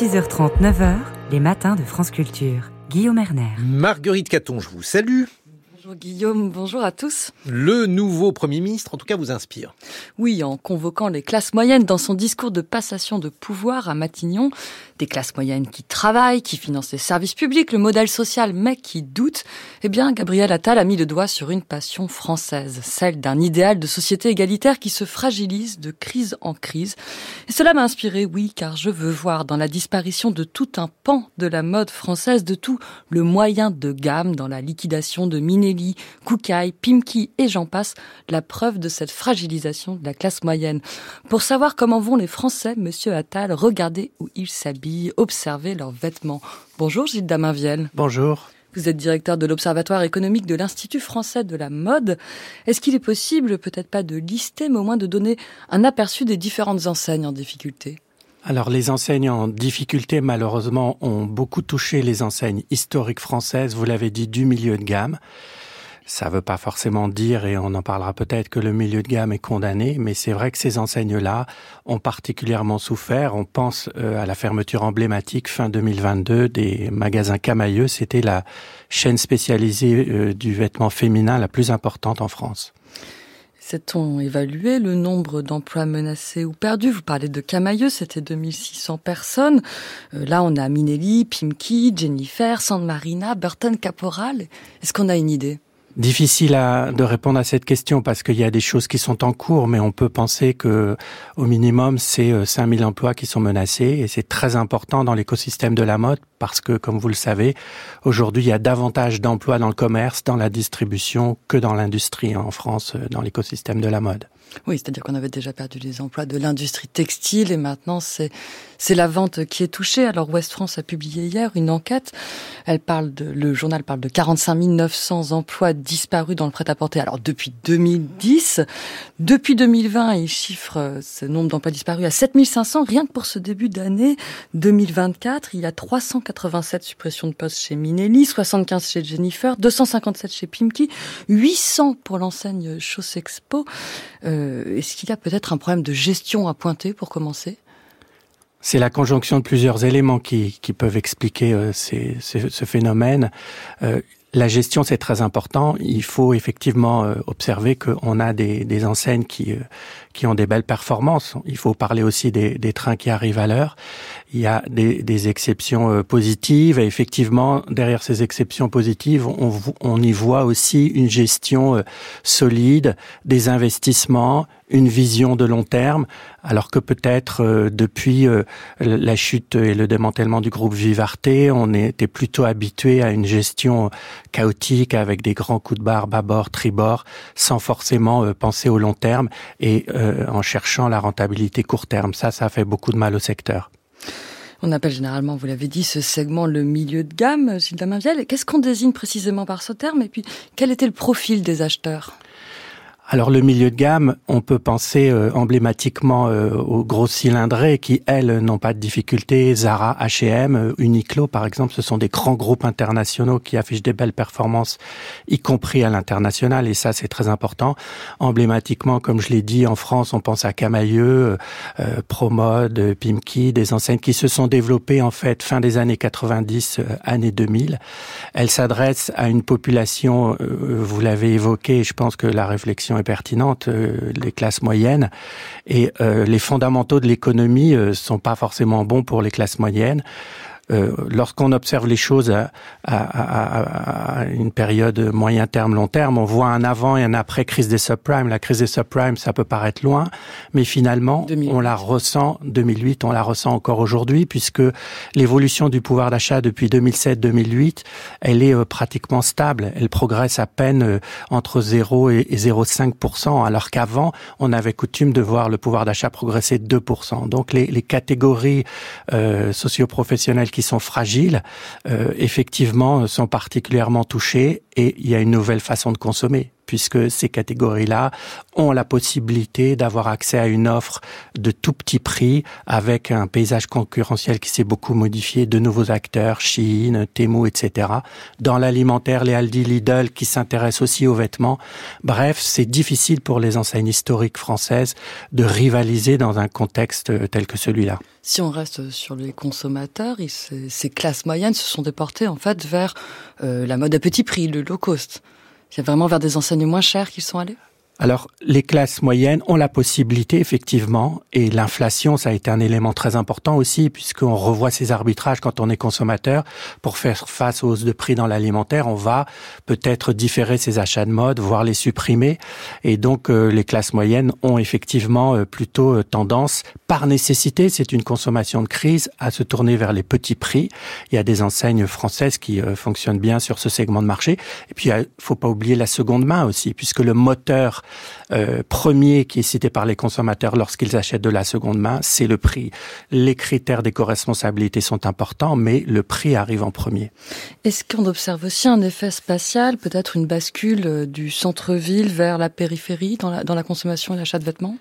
6h30, 9h, les matins de France Culture. Guillaume Erner. Marguerite Caton, je vous salue. Bonjour Guillaume, bonjour à tous. Le nouveau Premier ministre, en tout cas, vous inspire. Oui, en convoquant les classes moyennes dans son discours de passation de pouvoir à Matignon, des classes moyennes qui travaillent, qui financent les services publics, le modèle social, mais qui doutent, eh bien, Gabriel Attal a mis le doigt sur une passion française, celle d'un idéal de société égalitaire qui se fragilise de crise en crise. Et cela m'a inspiré, oui, car je veux voir dans la disparition de tout un pan de la mode française, de tout le moyen de gamme dans la liquidation de Koukaï, Pimki et j'en passe, la preuve de cette fragilisation de la classe moyenne. Pour savoir comment vont les Français, monsieur Attal, regardez où ils s'habillent observer leurs vêtements. Bonjour Gilles Daminviel. Bonjour. Vous êtes directeur de l'Observatoire économique de l'Institut français de la mode. Est-ce qu'il est possible, peut-être pas de lister, mais au moins de donner un aperçu des différentes enseignes en difficulté? Alors les enseignes en difficulté malheureusement ont beaucoup touché les enseignes historiques françaises, vous l'avez dit, du milieu de gamme. Ça ne veut pas forcément dire, et on en parlera peut-être, que le milieu de gamme est condamné, mais c'est vrai que ces enseignes-là ont particulièrement souffert. On pense euh, à la fermeture emblématique fin 2022 des magasins Camailleux. C'était la chaîne spécialisée euh, du vêtement féminin la plus importante en France. Sait-on évalué le nombre d'emplois menacés ou perdus? Vous parlez de Camailleux, c'était 2600 personnes. Euh, là, on a Minelli, Pimki, Jennifer, San Marina, Burton Caporal. Est-ce qu'on a une idée? Difficile à, de répondre à cette question parce qu'il y a des choses qui sont en cours, mais on peut penser que au minimum c'est 5000 euh, emplois qui sont menacés et c'est très important dans l'écosystème de la mode parce que, comme vous le savez, aujourd'hui il y a davantage d'emplois dans le commerce, dans la distribution que dans l'industrie en France, euh, dans l'écosystème de la mode. Oui, c'est-à-dire qu'on avait déjà perdu les emplois de l'industrie textile et maintenant c'est c'est la vente qui est touchée. Alors West France a publié hier une enquête. Elle parle de le journal parle de 45 900 emplois disparus dans le prêt-à-porter. Alors depuis 2010, depuis 2020, il chiffre euh, ce nombre d'emplois disparus à 7500 rien que pour ce début d'année 2024. Il y a 387 suppressions de postes chez Minelli, 75 chez Jennifer, 257 chez Pimki, 800 pour l'enseigne Chaussexpo. Euh, euh, est-ce qu'il y a peut-être un problème de gestion à pointer pour commencer? C'est la conjonction de plusieurs éléments qui, peuvent expliquer euh, ce phénomène. Euh, la gestion, c'est très important. Il faut effectivement observer qu'on a des, enseignes qui, qui ont des belles performances. Il faut parler aussi des, trains qui arrivent à l'heure. Il y a des, exceptions positives et effectivement, derrière ces exceptions positives, on, on y voit aussi une gestion solide, des investissements, une vision de long terme, alors que peut-être euh, depuis euh, la chute et le démantèlement du groupe Vivarté, on était plutôt habitué à une gestion chaotique avec des grands coups de barre bâbord, tribord, sans forcément euh, penser au long terme et en cherchant la rentabilité court terme. Ça, ça fait beaucoup de mal au secteur. On appelle généralement, vous l'avez dit, ce segment le milieu de gamme, Gilles Daminviel. Qu'est-ce qu'on désigne précisément par ce terme? Et puis, quel était le profil des acheteurs? Alors le milieu de gamme, on peut penser euh, emblématiquement euh, aux grosses cylindrées qui, elles, n'ont pas de difficultés. Zara, H&M, Uniqlo, par exemple, ce sont des grands groupes internationaux qui affichent des belles performances, y compris à l'international, et ça, c'est très important. Emblématiquement, comme je l'ai dit, en France, on pense à Camailleux, euh, Promode, Pimki, des enseignes qui se sont développées, en fait, fin des années 90, années 2000. Elles s'adressent à une population, vous l'avez évoqué, je pense que la réflexion est pertinente, euh, les classes moyennes. Et euh, les fondamentaux de l'économie euh, sont pas forcément bons pour les classes moyennes. Euh, lorsqu'on observe les choses à, à, à, une période moyen terme, long terme, on voit un avant et un après crise des subprimes. La crise des subprimes, ça peut paraître loin, mais finalement, on la ressent, 2008, on la ressent encore aujourd'hui, puisque l'évolution du pouvoir d'achat depuis 2007-2008, elle est euh, pratiquement stable. Elle progresse à peine euh, entre 0 et 0,5%, alors qu'avant, on avait coutume de voir le pouvoir d'achat progresser de 2%. Donc les, les catégories euh, socioprofessionnelles qui sont fragiles, euh, effectivement, sont particulièrement touchés et il y a une nouvelle façon de consommer puisque ces catégories-là ont la possibilité d'avoir accès à une offre de tout petit prix avec un paysage concurrentiel qui s'est beaucoup modifié, de nouveaux acteurs, Shein, Temu, etc. Dans l'alimentaire, les Aldi, Lidl qui s'intéressent aussi aux vêtements. Bref, c'est difficile pour les enseignes historiques françaises de rivaliser dans un contexte tel que celui-là. Si on reste sur les consommateurs, ces classes moyennes se sont déportées en fait vers euh, la mode à petit prix, le low cost. C'est vraiment vers des enseignes moins chères qu'ils sont allés? Alors, les classes moyennes ont la possibilité, effectivement, et l'inflation, ça a été un élément très important aussi, puisqu'on revoit ces arbitrages quand on est consommateur. Pour faire face aux hausses de prix dans l'alimentaire, on va peut-être différer ses achats de mode, voire les supprimer. Et donc, euh, les classes moyennes ont effectivement euh, plutôt euh, tendance, par nécessité, c'est une consommation de crise, à se tourner vers les petits prix. Il y a des enseignes françaises qui fonctionnent bien sur ce segment de marché. Et puis, il faut pas oublier la seconde main aussi, puisque le moteur euh, premier qui est cité par les consommateurs lorsqu'ils achètent de la seconde main, c'est le prix. Les critères d'éco-responsabilité sont importants, mais le prix arrive en premier. Est-ce qu'on observe aussi un effet spatial, peut-être une bascule euh, du centre-ville vers la périphérie dans la, dans la consommation et l'achat de vêtements?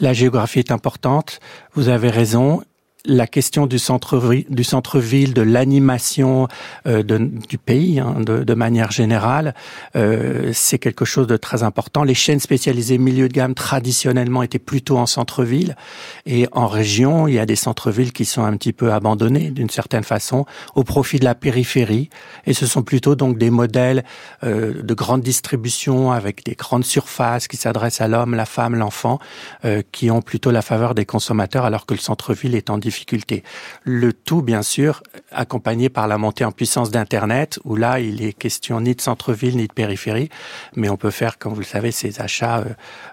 La géographie est importante. Vous avez raison la question du centre du centre-ville, de l'animation euh, du pays, hein, de, manière générale, euh, c'est quelque chose de très important. Les chaînes spécialisées milieu de gamme traditionnellement étaient plutôt en centre-ville et en région, il y a des centres-villes qui sont un petit peu abandonnés d'une certaine façon au profit de la périphérie. Et ce sont plutôt donc des modèles euh, de grande distribution avec des grandes surfaces qui s'adressent à l'homme, la femme, l'enfant, qui ont plutôt la faveur des consommateurs, alors que le centre-ville est en difficulté. Le tout, bien sûr, accompagné par la montée en puissance d'Internet, où là, il est question ni de centre-ville ni de périphérie, mais on peut faire, comme vous le savez, ses achats euh,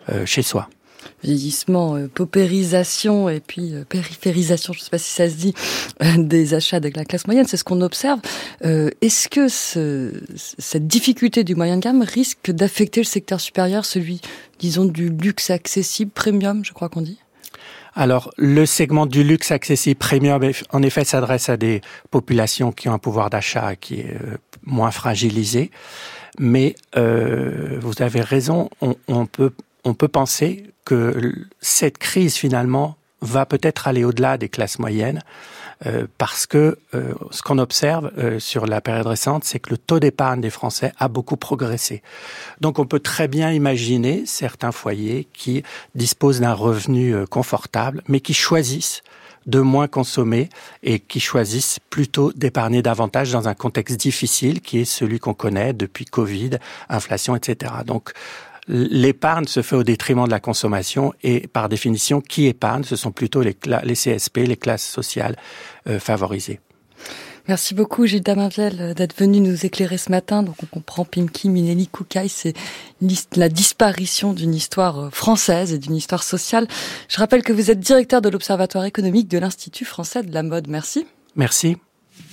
euh, chez soi vieillissement, euh, paupérisation et puis périphérisation, je ne sais pas si ça se dit, des achats de la classe moyenne, c'est ce qu'on observe. Est-ce que cette difficulté du moyen de gamme risque d'affecter le secteur supérieur, celui, disons, du luxe accessible, premium, je crois qu'on dit? Alors, le segment du luxe accessible premium, en effet, s'adresse à des populations qui ont un pouvoir d'achat qui est euh, moins fragilisé. Mais euh, vous avez raison, on, peut, on peut penser que cette crise, finalement, va peut-être aller au-delà des classes moyennes euh, parce que euh, ce qu'on observe euh, sur la période récente, c'est que le taux d'épargne des Français a beaucoup progressé. Donc on peut très bien imaginer certains foyers qui disposent d'un revenu confortable, mais qui choisissent de moins consommer et qui choisissent plutôt d'épargner davantage dans un contexte difficile qui est celui qu'on connaît depuis Covid, inflation, etc. Donc l'épargne se fait au détriment de la consommation et par définition, qui épargne, ce sont plutôt les, les CSP, les classes sociales euh, favorisées. Merci beaucoup Gilles Daminviel euh, d'être venu nous éclairer ce matin. Donc on comprend Pimki, Minelli, Koukaï, c'est la disparition d'une histoire euh, française et d'une histoire sociale. Je rappelle que vous êtes directeur de l'Observatoire économique de l'Institut français de la mode. Merci. Merci.